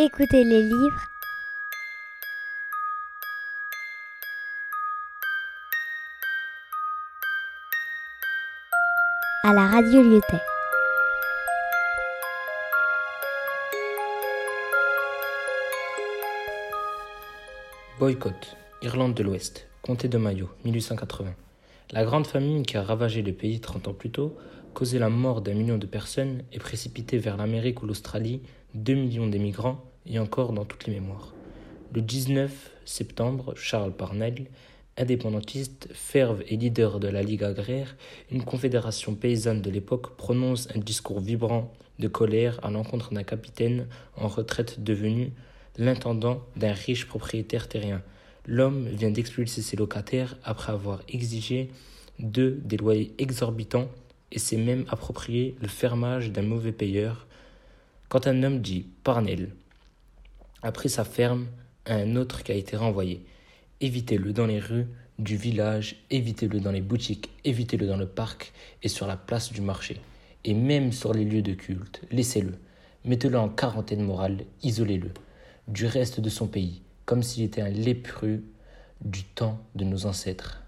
Écoutez les livres. à la radio Lyotet. Boycott, Irlande de l'Ouest, comté de Mayo, 1880. La grande famine qui a ravagé le pays 30 ans plus tôt, causé la mort d'un million de personnes et précipité vers l'Amérique ou l'Australie 2 millions d'émigrants et encore dans toutes les mémoires. Le 19 septembre, Charles Parnell, indépendantiste, ferve et leader de la Ligue agraire, une confédération paysanne de l'époque, prononce un discours vibrant de colère à l'encontre d'un capitaine en retraite devenu l'intendant d'un riche propriétaire terrien. L'homme vient d'expulser ses locataires après avoir exigé d'eux des loyers exorbitants et s'est même approprié le fermage d'un mauvais payeur. Quand un homme dit Parnell a pris sa ferme à un autre qui a été renvoyé, évitez-le dans les rues du village, évitez-le dans les boutiques, évitez-le dans le parc et sur la place du marché, et même sur les lieux de culte, laissez-le, mettez-le en quarantaine morale, isolez-le du reste de son pays, comme s'il était un lépreux du temps de nos ancêtres.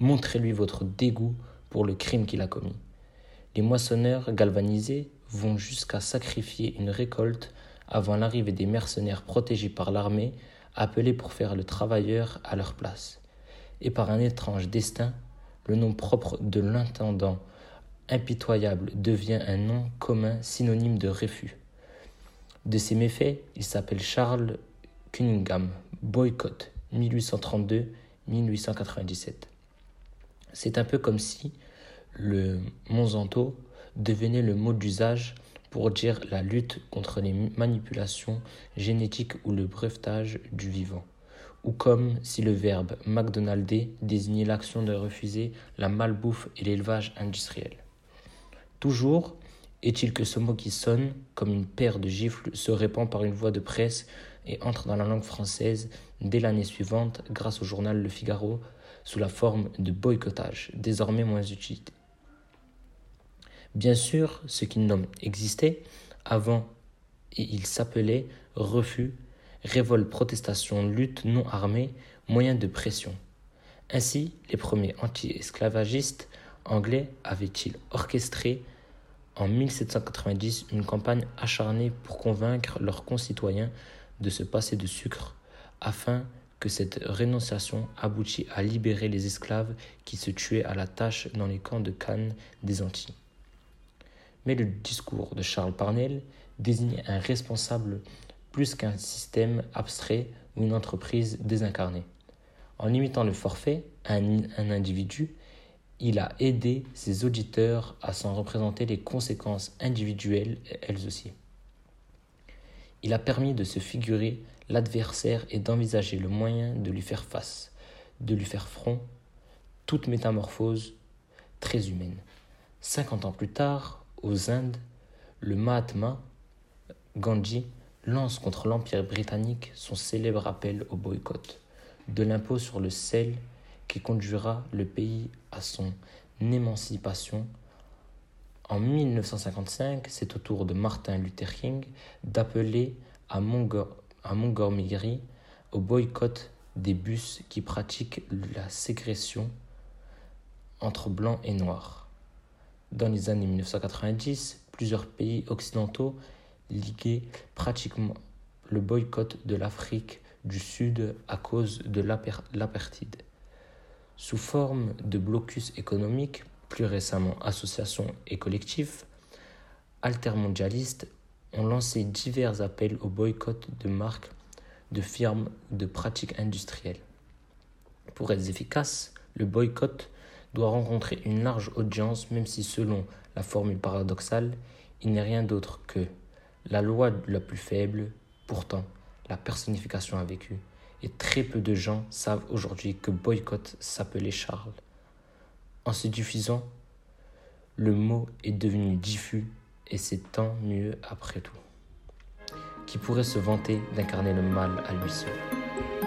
Montrez-lui votre dégoût pour le crime qu'il a commis. Les moissonneurs galvanisés vont jusqu'à sacrifier une récolte avant l'arrivée des mercenaires protégés par l'armée, appelés pour faire le travailleur à leur place. Et par un étrange destin, le nom propre de l'intendant impitoyable devient un nom commun synonyme de refus. De ses méfaits, il s'appelle Charles Cunningham, boycott 1832-1897. C'est un peu comme si le Monsanto devenait le mot d'usage pour dire la lutte contre les manipulations génétiques ou le brevetage du vivant, ou comme si le verbe McDonalder désignait l'action de refuser la malbouffe et l'élevage industriel. Toujours, est-il que ce mot qui sonne comme une paire de gifles se répand par une voix de presse et entre dans la langue française dès l'année suivante grâce au journal Le Figaro sous la forme de boycottage, désormais moins utilisé. Bien sûr, ce qui nomme existait avant et il s'appelait refus, révolte, protestation, lutte non armée, moyen de pression. Ainsi, les premiers anti-esclavagistes anglais avaient-ils orchestré en 1790 une campagne acharnée pour convaincre leurs concitoyens de se passer de sucre afin que cette rénonciation aboutisse à libérer les esclaves qui se tuaient à la tâche dans les camps de Cannes des Antilles. Mais le discours de Charles Parnell désignait un responsable plus qu'un système abstrait ou une entreprise désincarnée. En limitant le forfait à un individu, il a aidé ses auditeurs à s'en représenter les conséquences individuelles, elles aussi. Il a permis de se figurer l'adversaire et d'envisager le moyen de lui faire face, de lui faire front, toute métamorphose très humaine. Cinquante ans plus tard, aux Indes, le Mahatma Gandhi lance contre l'Empire britannique son célèbre appel au boycott de l'impôt sur le sel qui conduira le pays à son émancipation. En 1955, c'est au tour de Martin Luther King d'appeler à, Montgomery au boycott des bus qui pratiquent la ségression entre blancs et noirs. Dans les années 1990, plusieurs pays occidentaux liguaient pratiquement le boycott de l'Afrique du Sud à cause de l'apartheid. Sous forme de blocus économique, plus récemment associations et collectifs, altermondialistes ont lancé divers appels au boycott de marques, de firmes de pratiques industrielles. Pour être efficace, le boycott doit rencontrer une large audience même si selon la formule paradoxale, il n'est rien d'autre que la loi la plus faible, pourtant la personnification a vécu et très peu de gens savent aujourd'hui que boycott s'appelait Charles. En se diffusant, le mot est devenu diffus et c'est tant mieux après tout. Qui pourrait se vanter d'incarner le mal à lui seul?